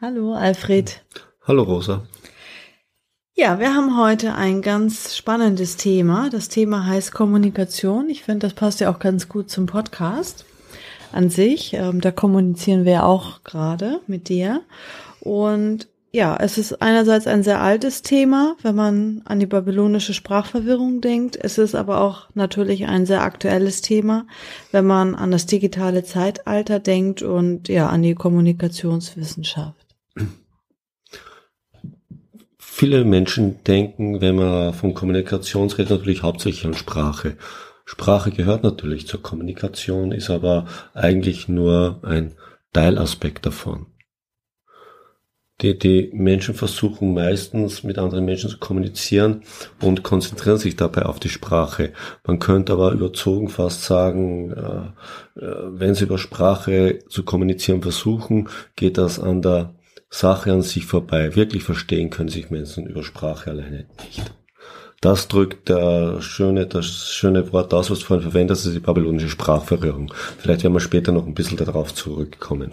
Hallo Alfred. Hallo Rosa. Ja, wir haben heute ein ganz spannendes Thema. Das Thema heißt Kommunikation. Ich finde, das passt ja auch ganz gut zum Podcast an sich. Ähm, da kommunizieren wir auch gerade mit dir. Und ja, es ist einerseits ein sehr altes Thema, wenn man an die babylonische Sprachverwirrung denkt. Es ist aber auch natürlich ein sehr aktuelles Thema, wenn man an das digitale Zeitalter denkt und ja, an die Kommunikationswissenschaft. Viele Menschen denken, wenn man von Kommunikation redet, natürlich hauptsächlich an Sprache. Sprache gehört natürlich zur Kommunikation, ist aber eigentlich nur ein Teilaspekt davon. Die, die Menschen versuchen meistens mit anderen Menschen zu kommunizieren und konzentrieren sich dabei auf die Sprache. Man könnte aber überzogen fast sagen, äh, äh wenn sie über Sprache zu kommunizieren versuchen, geht das an der Sache an sich vorbei. Wirklich verstehen können sich Menschen über Sprache alleine nicht. Das drückt der schöne, das schöne Wort aus, was du vorhin verwendet hast, ist die babylonische Sprachverwirrung. Vielleicht werden wir später noch ein bisschen darauf zurückkommen.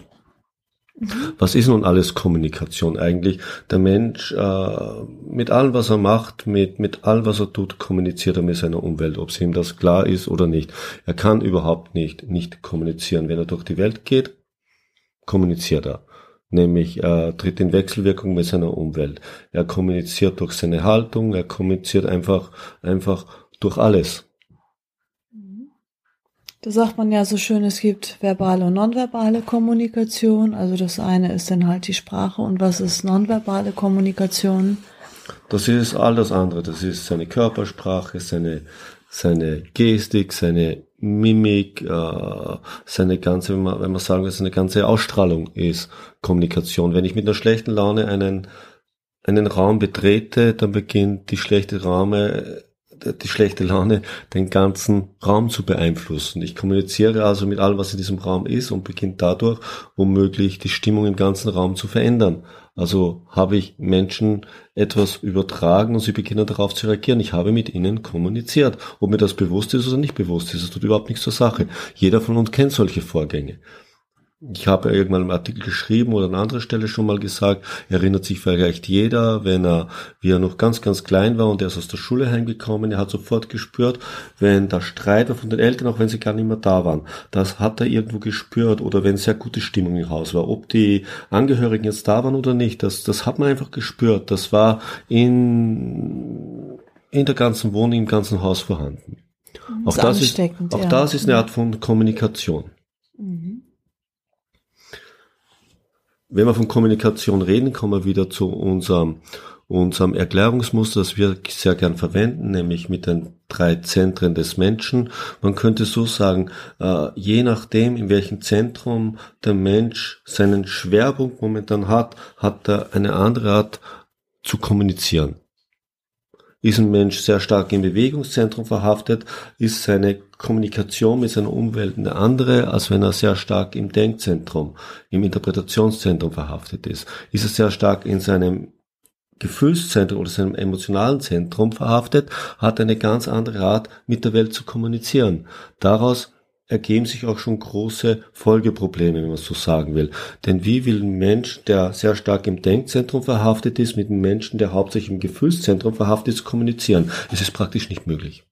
Mhm. Was ist nun alles Kommunikation eigentlich? Der Mensch äh, mit allem, was er macht, mit, mit allem, was er tut, kommuniziert er mit seiner Umwelt, ob es ihm das klar ist oder nicht. Er kann überhaupt nicht nicht kommunizieren. Wenn er durch die Welt geht, kommuniziert er nämlich er äh, tritt in Wechselwirkung mit seiner Umwelt. Er kommuniziert durch seine Haltung, er kommuniziert einfach, einfach durch alles. Da sagt man ja so schön, es gibt verbale und nonverbale Kommunikation. Also das eine ist dann halt die Sprache und was ist nonverbale Kommunikation? Das ist all das andere. Das ist seine Körpersprache, seine, seine Gestik, seine Mimik, äh, seine ganze, wenn man, wenn man sagen will, seine ganze Ausstrahlung ist Kommunikation. Wenn ich mit einer schlechten Laune einen, einen Raum betrete, dann beginnt die schlechte Raume, die schlechte Laune den ganzen Raum zu beeinflussen. Ich kommuniziere also mit allem, was in diesem Raum ist und beginnt dadurch womöglich die Stimmung im ganzen Raum zu verändern. Also habe ich Menschen etwas übertragen und sie beginnen darauf zu reagieren. Ich habe mit ihnen kommuniziert. Ob mir das bewusst ist oder nicht bewusst ist, das tut überhaupt nichts zur Sache. Jeder von uns kennt solche Vorgänge ich habe irgendwann einen Artikel geschrieben oder an anderer Stelle schon mal gesagt, erinnert sich vielleicht jeder, wenn er, wie er noch ganz, ganz klein war und er ist aus der Schule heimgekommen, er hat sofort gespürt, wenn der Streit war von den Eltern, auch wenn sie gar nicht mehr da waren, das hat er irgendwo gespürt oder wenn sehr gute Stimmung im Haus war, ob die Angehörigen jetzt da waren oder nicht, das, das hat man einfach gespürt, das war in, in der ganzen Wohnung, im ganzen Haus vorhanden. Das auch das ist, auch ja. das ist eine Art von Kommunikation. Mhm. Wenn wir von Kommunikation reden, kommen wir wieder zu unserem, unserem Erklärungsmuster, das wir sehr gern verwenden, nämlich mit den drei Zentren des Menschen. Man könnte so sagen, äh, je nachdem, in welchem Zentrum der Mensch seinen Schwerpunkt momentan hat, hat er eine andere Art zu kommunizieren. Ist ein Mensch sehr stark im Bewegungszentrum verhaftet, ist seine Kommunikation mit seiner Umwelt eine andere, als wenn er sehr stark im Denkzentrum, im Interpretationszentrum verhaftet ist. Ist er sehr stark in seinem Gefühlszentrum oder seinem emotionalen Zentrum verhaftet, hat eine ganz andere Art, mit der Welt zu kommunizieren. Daraus ergeben sich auch schon große Folgeprobleme, wenn man so sagen will. Denn wie will ein Mensch, der sehr stark im Denkzentrum verhaftet ist, mit einem Menschen, der hauptsächlich im Gefühlszentrum verhaftet ist, kommunizieren? Es ist praktisch nicht möglich.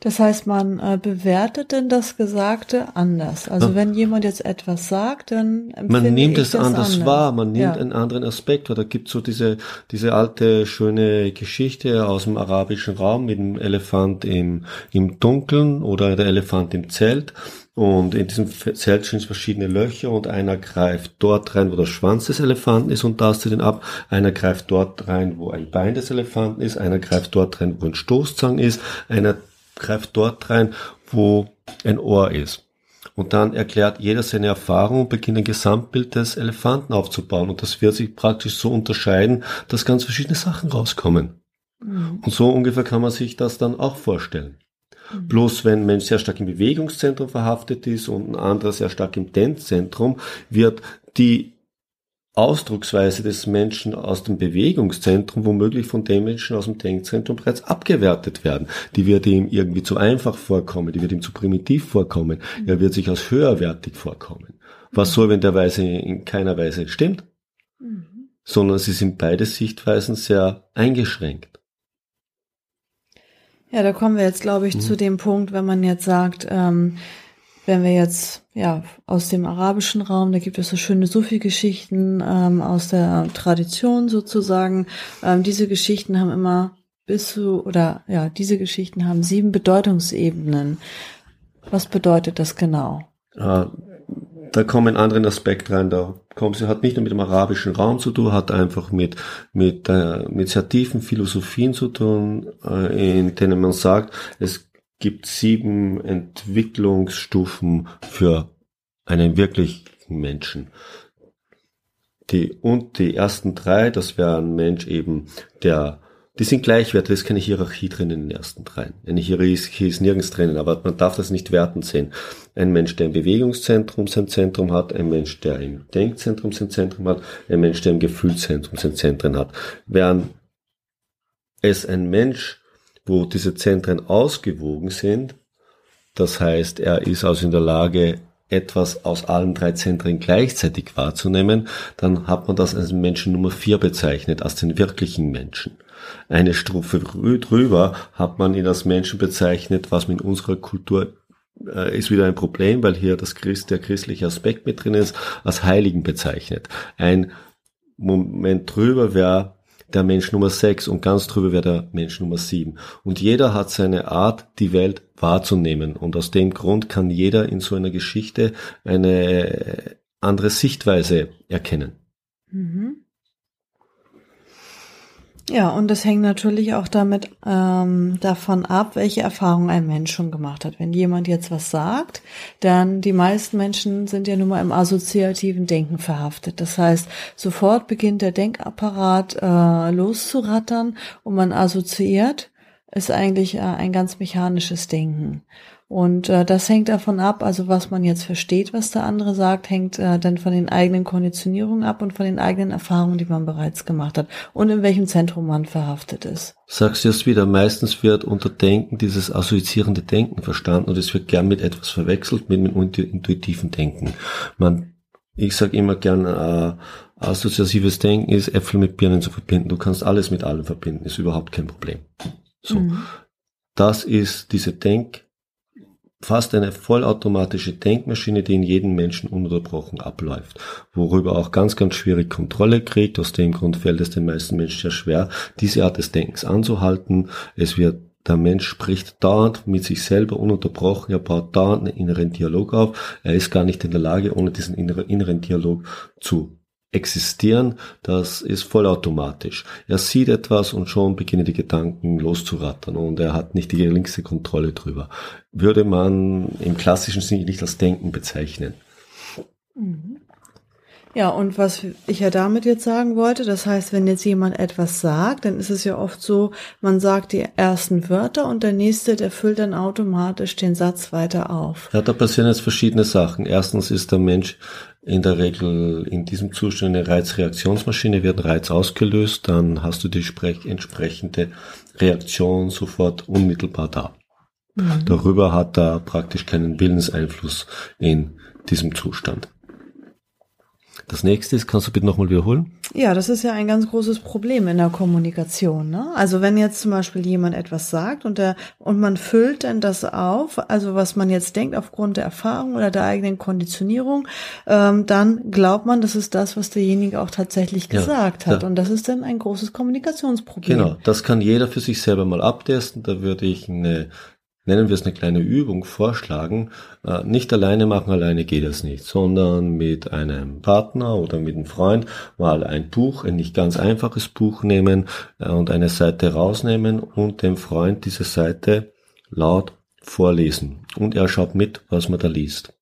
Das heißt, man äh, bewertet denn das Gesagte anders. Also ja. wenn jemand jetzt etwas sagt, dann man nimmt es anders, anders, wahr, man nimmt ja. einen anderen Aspekt. Oder gibt so diese diese alte schöne Geschichte aus dem arabischen Raum mit dem Elefant im im Dunkeln oder der Elefant im Zelt. Und in diesem Zelt sind verschiedene Löcher und einer greift dort rein, wo der Schwanz des Elefanten ist und tastet ihn ab. Einer greift dort rein, wo ein Bein des Elefanten ist. Einer greift dort rein, wo ein Stoßzang ist. Einer greift dort rein, wo ein Ohr ist. Und dann erklärt jeder seine Erfahrung und beginnt ein Gesamtbild des Elefanten aufzubauen. Und das wird sich praktisch so unterscheiden, dass ganz verschiedene Sachen rauskommen. Mhm. Und so ungefähr kann man sich das dann auch vorstellen. Mhm. Bloß wenn ein Mensch sehr stark im Bewegungszentrum verhaftet ist und ein anderer sehr stark im Dendzentrum, wird die Ausdrucksweise des Menschen aus dem Bewegungszentrum womöglich von dem Menschen aus dem Denkzentrum bereits abgewertet werden. Die wird ihm irgendwie zu einfach vorkommen, die wird ihm zu primitiv vorkommen, er wird sich als höherwertig vorkommen. Was soll, wenn der Weise in keiner Weise stimmt? Mhm. Sondern sie sind beide Sichtweisen sehr eingeschränkt. Ja, da kommen wir jetzt, glaube ich, mhm. zu dem Punkt, wenn man jetzt sagt, ähm, wenn wir jetzt ja aus dem arabischen Raum, da gibt es so schöne Sufi-Geschichten ähm, aus der Tradition sozusagen. Ähm, diese Geschichten haben immer bis zu oder ja, diese Geschichten haben sieben Bedeutungsebenen. Was bedeutet das genau? Äh, da kommen einen anderen Aspekt rein. Da kommt sie hat nicht nur mit dem arabischen Raum zu tun, hat einfach mit mit äh, mit sehr tiefen Philosophien zu tun, äh, in denen man sagt, es gibt sieben Entwicklungsstufen für einen wirklichen Menschen. Die, und die ersten drei, das wäre ein Mensch eben, der, die sind gleichwertig, es ist keine Hierarchie drin in den ersten dreien. Eine Hierarchie ist nirgends drinnen, aber man darf das nicht wertend sehen. Ein Mensch, der im Bewegungszentrum sein Zentrum hat, ein Mensch, der im Denkzentrum sein Zentrum hat, ein Mensch, der im Gefühlszentrum sein Zentrum hat. Während es ein Mensch wo diese Zentren ausgewogen sind. Das heißt, er ist also in der Lage, etwas aus allen drei Zentren gleichzeitig wahrzunehmen, dann hat man das als Menschen Nummer vier bezeichnet, als den wirklichen Menschen. Eine Strophe drüber hat man ihn als Menschen bezeichnet, was mit unserer Kultur äh, ist wieder ein Problem, weil hier das Christ, der christliche Aspekt mit drin ist, als Heiligen bezeichnet. Ein Moment drüber wäre der Mensch Nummer 6 und ganz drüber wäre der Mensch Nummer 7. Und jeder hat seine Art, die Welt wahrzunehmen. Und aus dem Grund kann jeder in so einer Geschichte eine andere Sichtweise erkennen. Mhm. Ja, und das hängt natürlich auch damit ähm, davon ab, welche Erfahrung ein Mensch schon gemacht hat. Wenn jemand jetzt was sagt, dann die meisten Menschen sind ja nun mal im assoziativen Denken verhaftet. Das heißt, sofort beginnt der Denkapparat äh, loszurattern und man assoziiert, ist eigentlich äh, ein ganz mechanisches Denken. Und äh, das hängt davon ab, also was man jetzt versteht, was der andere sagt, hängt äh, dann von den eigenen Konditionierungen ab und von den eigenen Erfahrungen, die man bereits gemacht hat und in welchem Zentrum man verhaftet ist. Sagst du jetzt wieder, meistens wird unter Denken dieses assoziierende Denken verstanden und es wird gern mit etwas verwechselt, mit dem intuitiven Denken. Man, ich sage immer gern, äh, assoziatives Denken ist Äpfel mit Birnen zu verbinden. Du kannst alles mit allem verbinden, ist überhaupt kein Problem. So. Mhm. Das ist diese Denk- fast eine vollautomatische Denkmaschine, die in jedem Menschen ununterbrochen abläuft, worüber auch ganz, ganz schwierig Kontrolle kriegt. Aus dem Grund fällt es den meisten Menschen sehr schwer, diese Art des Denkens anzuhalten. Es wird der Mensch spricht dauernd mit sich selber ununterbrochen, er baut dauernd einen inneren Dialog auf. Er ist gar nicht in der Lage, ohne diesen inneren Dialog zu existieren, das ist vollautomatisch. Er sieht etwas und schon beginnen die Gedanken loszurattern und er hat nicht die geringste Kontrolle drüber. Würde man im klassischen Sinne nicht als Denken bezeichnen. Mhm. Ja, und was ich ja damit jetzt sagen wollte, das heißt, wenn jetzt jemand etwas sagt, dann ist es ja oft so, man sagt die ersten Wörter und der nächste, der füllt dann automatisch den Satz weiter auf. Ja, da passieren jetzt verschiedene Sachen. Erstens ist der Mensch in der Regel in diesem Zustand eine Reizreaktionsmaschine, wird Reiz ausgelöst, dann hast du die entsprechende Reaktion sofort unmittelbar da. Mhm. Darüber hat er praktisch keinen Willenseinfluss in diesem Zustand. Das nächste ist, kannst du bitte nochmal wiederholen? Ja, das ist ja ein ganz großes Problem in der Kommunikation. Ne? Also wenn jetzt zum Beispiel jemand etwas sagt und der und man füllt dann das auf, also was man jetzt denkt aufgrund der Erfahrung oder der eigenen Konditionierung, ähm, dann glaubt man, das ist das, was derjenige auch tatsächlich gesagt ja, hat. Ja. Und das ist dann ein großes Kommunikationsproblem. Genau, das kann jeder für sich selber mal abtesten. Da würde ich eine nennen wir es eine kleine Übung, vorschlagen. Äh, nicht alleine machen, alleine geht es nicht, sondern mit einem Partner oder mit einem Freund mal ein Buch, ein nicht ganz einfaches Buch nehmen äh, und eine Seite rausnehmen und dem Freund diese Seite laut vorlesen. Und er schaut mit, was man da liest.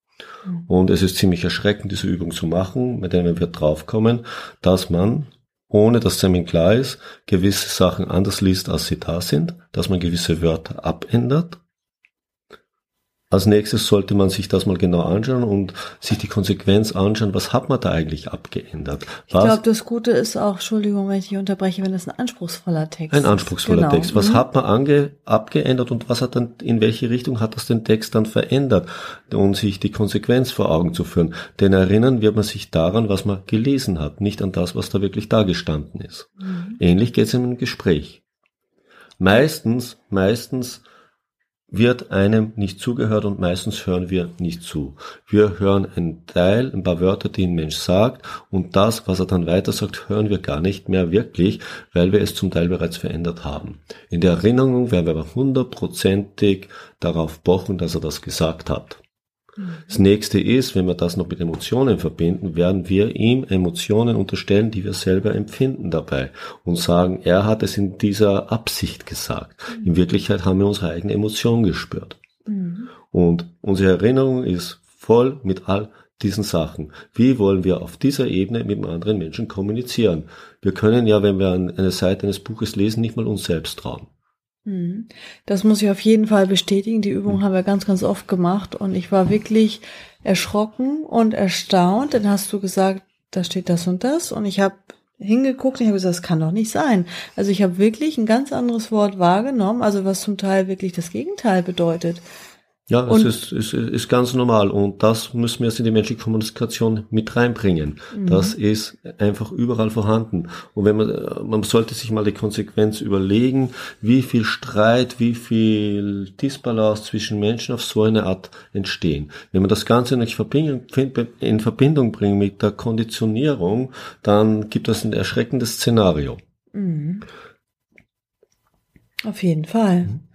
Mhm. Und es ist ziemlich erschreckend, diese Übung zu machen, mit der man wird draufkommen, dass man, ohne dass einem klar ist, gewisse Sachen anders liest, als sie da sind, dass man gewisse Wörter abändert als nächstes sollte man sich das mal genau anschauen und sich die Konsequenz anschauen, was hat man da eigentlich abgeändert. Was, ich glaube, das Gute ist auch, Entschuldigung, wenn ich dich unterbreche, wenn das ein anspruchsvoller Text ist. Ein anspruchsvoller genau. Text. Was mhm. hat man ange, abgeändert und was hat dann, in welche Richtung hat das den Text dann verändert? Und sich die Konsequenz vor Augen zu führen. Denn erinnern wird man sich daran, was man gelesen hat, nicht an das, was da wirklich da gestanden ist. Mhm. Ähnlich geht es in einem Gespräch. Meistens, meistens wird einem nicht zugehört und meistens hören wir nicht zu. Wir hören einen Teil, ein paar Wörter, die ein Mensch sagt und das, was er dann weiter sagt, hören wir gar nicht mehr wirklich, weil wir es zum Teil bereits verändert haben. In der Erinnerung werden wir aber hundertprozentig darauf pochen, dass er das gesagt hat. Das nächste ist, wenn wir das noch mit Emotionen verbinden, werden wir ihm Emotionen unterstellen, die wir selber empfinden dabei und sagen, er hat es in dieser Absicht gesagt. In Wirklichkeit haben wir unsere eigene Emotion gespürt. Und unsere Erinnerung ist voll mit all diesen Sachen. Wie wollen wir auf dieser Ebene mit anderen Menschen kommunizieren? Wir können ja, wenn wir eine Seite eines Buches lesen, nicht mal uns selbst trauen. Mhm. Das muss ich auf jeden Fall bestätigen. Die Übung mhm. haben wir ganz, ganz oft gemacht und ich war wirklich erschrocken und erstaunt. Dann hast du gesagt, da steht das und das und ich habe hingeguckt und ich habe gesagt, das kann doch nicht sein. Also ich habe wirklich ein ganz anderes Wort wahrgenommen, also was zum Teil wirklich das Gegenteil bedeutet. Ja, es ist, ist, ist ganz normal und das müssen wir jetzt in die menschliche Kommunikation mit reinbringen. Mhm. Das ist einfach überall vorhanden. Und wenn man, man sollte sich mal die Konsequenz überlegen, wie viel Streit, wie viel Disbalance zwischen Menschen auf so eine Art entstehen. Wenn man das Ganze nicht in Verbindung bringt mit der Konditionierung, dann gibt es ein erschreckendes Szenario. Mhm. Auf jeden Fall. Mhm.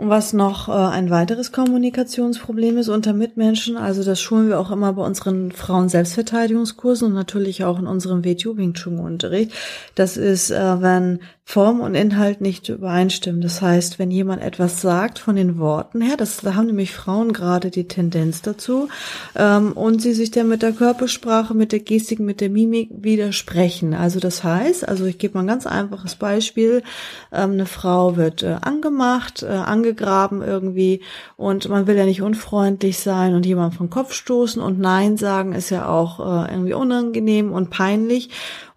Und was noch äh, ein weiteres Kommunikationsproblem ist unter Mitmenschen, also das schulen wir auch immer bei unseren Frauen-Selbstverteidigungskursen und natürlich auch in unserem Wing Chun Unterricht. Das ist, äh, wenn Form und Inhalt nicht übereinstimmen. Das heißt, wenn jemand etwas sagt von den Worten her, das, da haben nämlich Frauen gerade die Tendenz dazu, ähm, und sie sich dann mit der Körpersprache, mit der Gestik, mit der Mimik widersprechen. Also das heißt, also ich gebe mal ein ganz einfaches Beispiel, ähm, eine Frau wird äh, angemacht, äh, angegraben irgendwie und man will ja nicht unfreundlich sein und jemand vom Kopf stoßen und Nein sagen ist ja auch äh, irgendwie unangenehm und peinlich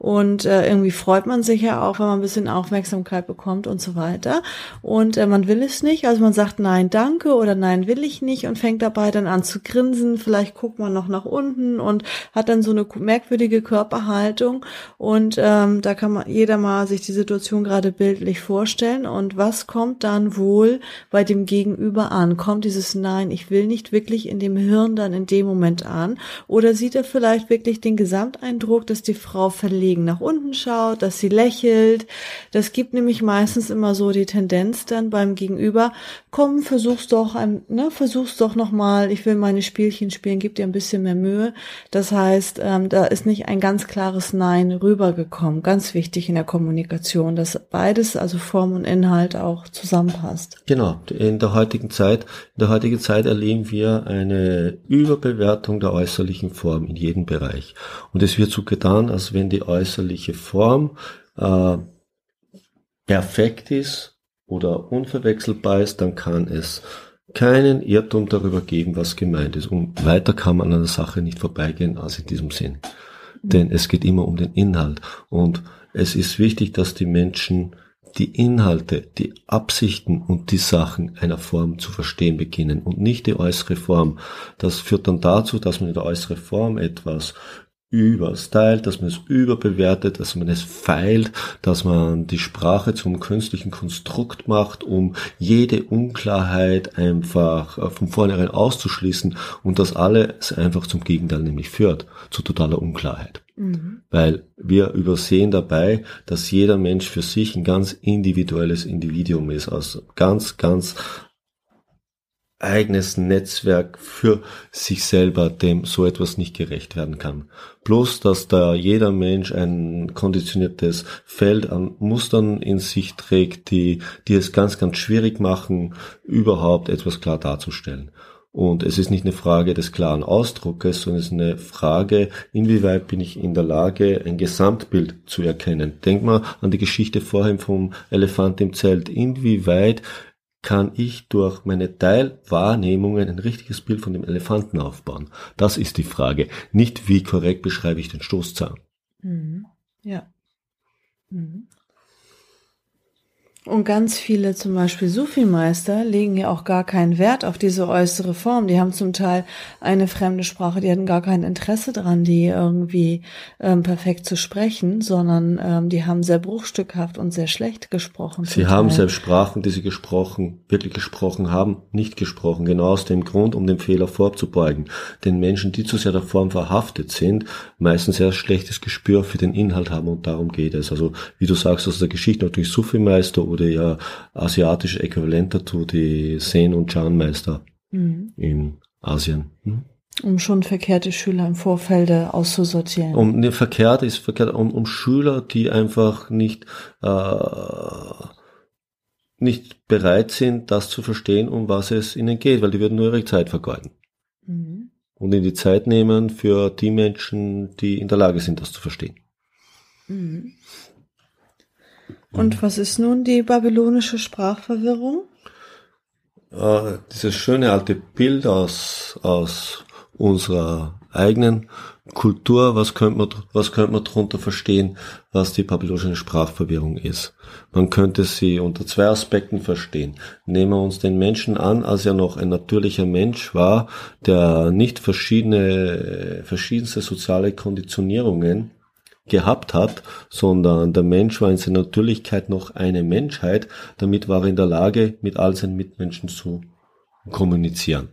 und äh, irgendwie freut man sich ja auch, wenn man ein bisschen Aufmerksamkeit bekommt und so weiter. Und äh, man will es nicht, also man sagt Nein, danke oder Nein, will ich nicht und fängt dabei dann an zu grinsen. Vielleicht guckt man noch nach unten und hat dann so eine merkwürdige Körperhaltung. Und ähm, da kann man jeder mal sich die Situation gerade bildlich vorstellen. Und was kommt dann wohl bei dem Gegenüber an? Kommt dieses Nein, ich will nicht wirklich in dem Hirn dann in dem Moment an? Oder sieht er vielleicht wirklich den Gesamteindruck, dass die Frau verlegen nach unten schaut, dass sie lächelt. Das gibt nämlich meistens immer so die Tendenz dann beim Gegenüber, komm, versuch's doch, ne, versuch's doch nochmal, ich will meine Spielchen spielen, gib dir ein bisschen mehr Mühe. Das heißt, ähm, da ist nicht ein ganz klares Nein rübergekommen. Ganz wichtig in der Kommunikation, dass beides, also Form und Inhalt auch zusammenpasst. Genau. In der heutigen Zeit, in der heutigen Zeit erleben wir eine Überbewertung der äußerlichen Form in jedem Bereich. Und es wird so getan, als wenn die äußerliche Form äh, perfekt ist oder unverwechselbar ist, dann kann es keinen Irrtum darüber geben, was gemeint ist. Und weiter kann man an der Sache nicht vorbeigehen als in diesem Sinn. Mhm. Denn es geht immer um den Inhalt. Und es ist wichtig, dass die Menschen die Inhalte, die Absichten und die Sachen einer Form zu verstehen beginnen und nicht die äußere Form. Das führt dann dazu, dass man in der äußeren Form etwas überstylt, dass man es überbewertet, dass man es feilt, dass man die Sprache zum künstlichen Konstrukt macht, um jede Unklarheit einfach äh, von vornherein auszuschließen und das alles einfach zum Gegenteil nämlich führt, zu totaler Unklarheit. Mhm. Weil wir übersehen dabei, dass jeder Mensch für sich ein ganz individuelles Individuum ist, aus ganz, ganz eigenes Netzwerk für sich selber, dem so etwas nicht gerecht werden kann. Bloß, dass da jeder Mensch ein konditioniertes Feld an Mustern in sich trägt, die, die es ganz, ganz schwierig machen, überhaupt etwas klar darzustellen. Und es ist nicht eine Frage des klaren Ausdruckes, sondern es ist eine Frage, inwieweit bin ich in der Lage, ein Gesamtbild zu erkennen. Denk mal an die Geschichte vorhin vom Elefant im Zelt. Inwieweit kann ich durch meine Teilwahrnehmungen ein richtiges Bild von dem Elefanten aufbauen? Das ist die Frage. Nicht wie korrekt beschreibe ich den Stoßzahn. Mhm. Ja. Mhm. Und ganz viele, zum Beispiel Sufi-Meister, legen ja auch gar keinen Wert auf diese äußere Form. Die haben zum Teil eine fremde Sprache, die hatten gar kein Interesse daran, die irgendwie ähm, perfekt zu sprechen, sondern ähm, die haben sehr bruchstückhaft und sehr schlecht gesprochen. Sie haben selbst Sprachen, die sie gesprochen, wirklich gesprochen haben, nicht gesprochen. Genau aus dem Grund, um den Fehler vorzubeugen. Den Menschen, die zu sehr der Form verhaftet sind, meistens sehr schlechtes Gespür für den Inhalt haben und darum geht es. Also, wie du sagst, aus der Geschichte natürlich Sufi-Meister oder ja asiatische Äquivalent dazu, die Zen- und Chan-Meister mhm. in Asien. Hm? Um schon verkehrte Schüler im Vorfeld auszusortieren. Um ne, verkehrt ist verkehrt, um, um Schüler, die einfach nicht äh, nicht bereit sind, das zu verstehen, um was es ihnen geht, weil die würden nur ihre Zeit vergeuden. Mhm. Und in die Zeit nehmen für die Menschen, die in der Lage sind, das zu verstehen. Mhm. Und was ist nun die babylonische Sprachverwirrung? Äh, dieses schöne alte Bild aus, aus unserer eigenen Kultur, was könnte man, was könnte man darunter verstehen, was die babylonische Sprachverwirrung ist? Man könnte sie unter zwei Aspekten verstehen. Nehmen wir uns den Menschen an, als er noch ein natürlicher Mensch war, der nicht verschiedene, verschiedenste soziale Konditionierungen gehabt hat, sondern der Mensch war in seiner Natürlichkeit noch eine Menschheit, damit war er in der Lage, mit all seinen Mitmenschen zu kommunizieren.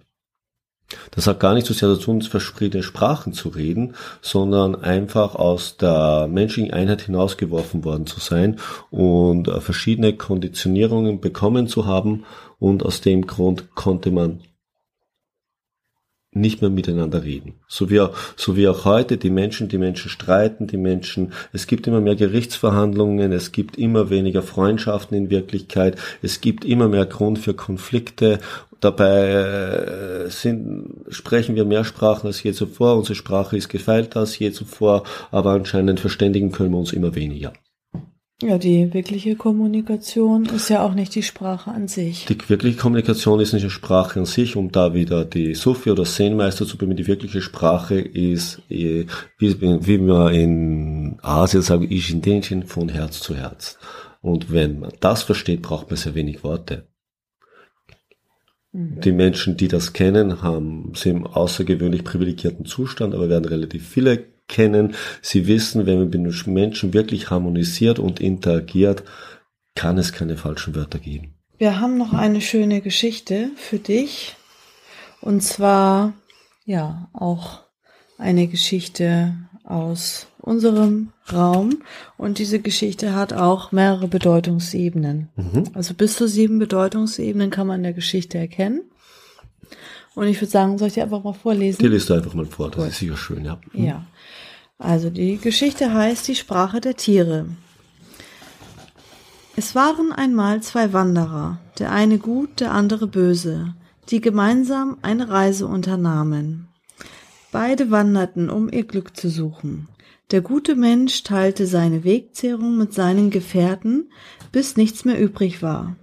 Das hat gar nicht so sehr dazu, uns verschiedene Sprachen zu reden, sondern einfach aus der menschlichen Einheit hinausgeworfen worden zu sein und verschiedene Konditionierungen bekommen zu haben und aus dem Grund konnte man nicht mehr miteinander reden. So wie, auch, so wie auch heute die Menschen, die Menschen streiten, die Menschen, es gibt immer mehr Gerichtsverhandlungen, es gibt immer weniger Freundschaften in Wirklichkeit, es gibt immer mehr Grund für Konflikte. Dabei äh, sind, sprechen wir mehr Sprachen als je zuvor, unsere Sprache ist gefeilter als je zuvor, aber anscheinend verständigen können wir uns immer weniger. Ja, die wirkliche Kommunikation ist ja auch nicht die Sprache an sich. Die wirkliche Kommunikation ist nicht die Sprache an sich, um da wieder die Sufi oder Zen-Meister zu bemühen. Die wirkliche Sprache ist, äh, wie, wie man in Asien sagt, Ishindenchen von Herz zu Herz. Und wenn man das versteht, braucht man sehr wenig Worte. Mhm. Die Menschen, die das kennen, haben, sind im außergewöhnlich privilegierten Zustand, aber werden relativ viele kennen. Sie wissen, wenn man mit Menschen wirklich harmonisiert und interagiert, kann es keine falschen Wörter geben. Wir haben noch eine schöne Geschichte für dich. Und zwar, ja, auch eine Geschichte aus unserem Raum. Und diese Geschichte hat auch mehrere Bedeutungsebenen. Mhm. Also bis zu sieben Bedeutungsebenen kann man in der Geschichte erkennen. Und ich würde sagen, soll ich dir einfach mal vorlesen? Die liest du einfach mal vor, das cool. ist sicher schön, ja. Mhm. Ja. Also die Geschichte heißt die Sprache der Tiere. Es waren einmal zwei Wanderer, der eine gut, der andere böse, die gemeinsam eine Reise unternahmen. Beide wanderten, um ihr Glück zu suchen. Der gute Mensch teilte seine Wegzehrung mit seinen Gefährten, bis nichts mehr übrig war.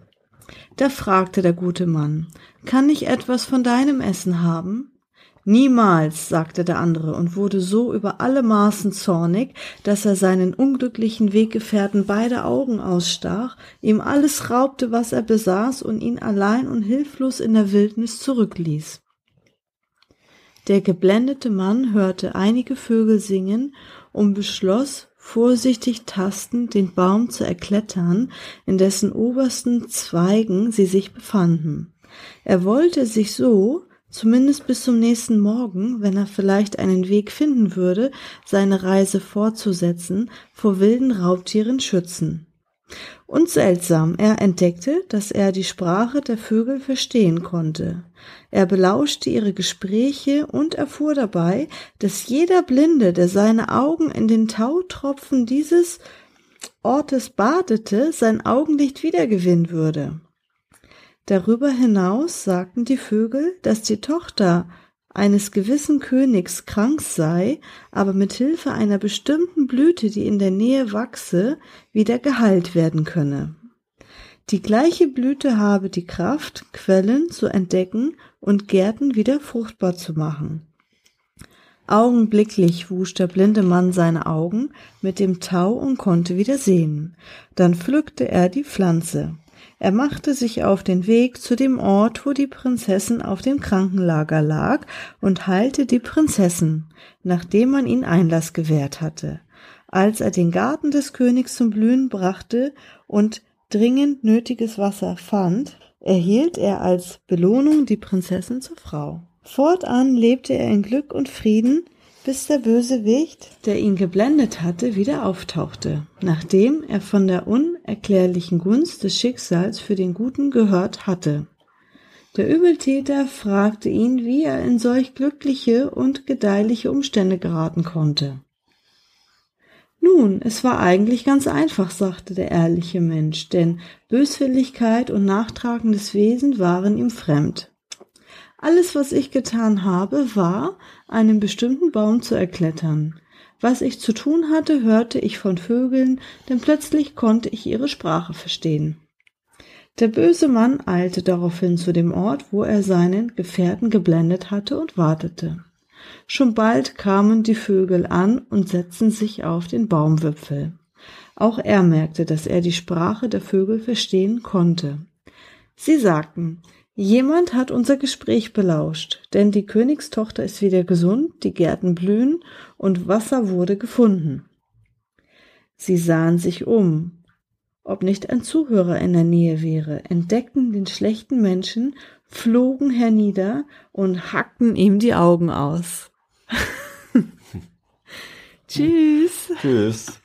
Da fragte der gute Mann, kann ich etwas von deinem Essen haben? Niemals, sagte der andere und wurde so über alle Maßen zornig, dass er seinen unglücklichen Weggefährten beide Augen ausstach, ihm alles raubte, was er besaß und ihn allein und hilflos in der Wildnis zurückließ. Der geblendete Mann hörte einige Vögel singen und beschloss, vorsichtig tastend den Baum zu erklettern, in dessen obersten Zweigen sie sich befanden. Er wollte sich so, zumindest bis zum nächsten Morgen, wenn er vielleicht einen Weg finden würde, seine Reise fortzusetzen, vor wilden Raubtieren schützen. Und seltsam, er entdeckte, dass er die Sprache der Vögel verstehen konnte. Er belauschte ihre Gespräche und erfuhr dabei, dass jeder Blinde, der seine Augen in den Tautropfen dieses Ortes badete, sein Augenlicht wiedergewinnen würde. Darüber hinaus sagten die Vögel, dass die Tochter eines gewissen Königs krank sei, aber mit Hilfe einer bestimmten Blüte, die in der Nähe wachse, wieder geheilt werden könne. Die gleiche Blüte habe die Kraft, Quellen zu entdecken und Gärten wieder fruchtbar zu machen. Augenblicklich wusch der blinde Mann seine Augen mit dem Tau und konnte wieder sehen. Dann pflückte er die Pflanze. Er machte sich auf den Weg zu dem Ort, wo die Prinzessin auf dem Krankenlager lag, und heilte die Prinzessin, nachdem man ihn Einlass gewährt hatte. Als er den Garten des Königs zum Blühen brachte und dringend nötiges Wasser fand, erhielt er als Belohnung die Prinzessin zur Frau. Fortan lebte er in Glück und Frieden, bis der böse Wicht, der ihn geblendet hatte, wieder auftauchte, nachdem er von der unerklärlichen Gunst des Schicksals für den Guten gehört hatte. Der Übeltäter fragte ihn, wie er in solch glückliche und gedeihliche Umstände geraten konnte. Nun, es war eigentlich ganz einfach, sagte der ehrliche Mensch, denn Böswilligkeit und nachtragendes Wesen waren ihm fremd. Alles, was ich getan habe, war, einen bestimmten Baum zu erklettern. Was ich zu tun hatte, hörte ich von Vögeln, denn plötzlich konnte ich ihre Sprache verstehen. Der böse Mann eilte daraufhin zu dem Ort, wo er seinen Gefährten geblendet hatte und wartete. Schon bald kamen die Vögel an und setzten sich auf den Baumwipfel. Auch er merkte, dass er die Sprache der Vögel verstehen konnte. Sie sagten, jemand hat unser Gespräch belauscht, denn die Königstochter ist wieder gesund, die Gärten blühen und Wasser wurde gefunden. Sie sahen sich um, ob nicht ein Zuhörer in der Nähe wäre, entdeckten den schlechten Menschen flogen hernieder und hackten ihm die Augen aus. Tschüss. Tschüss.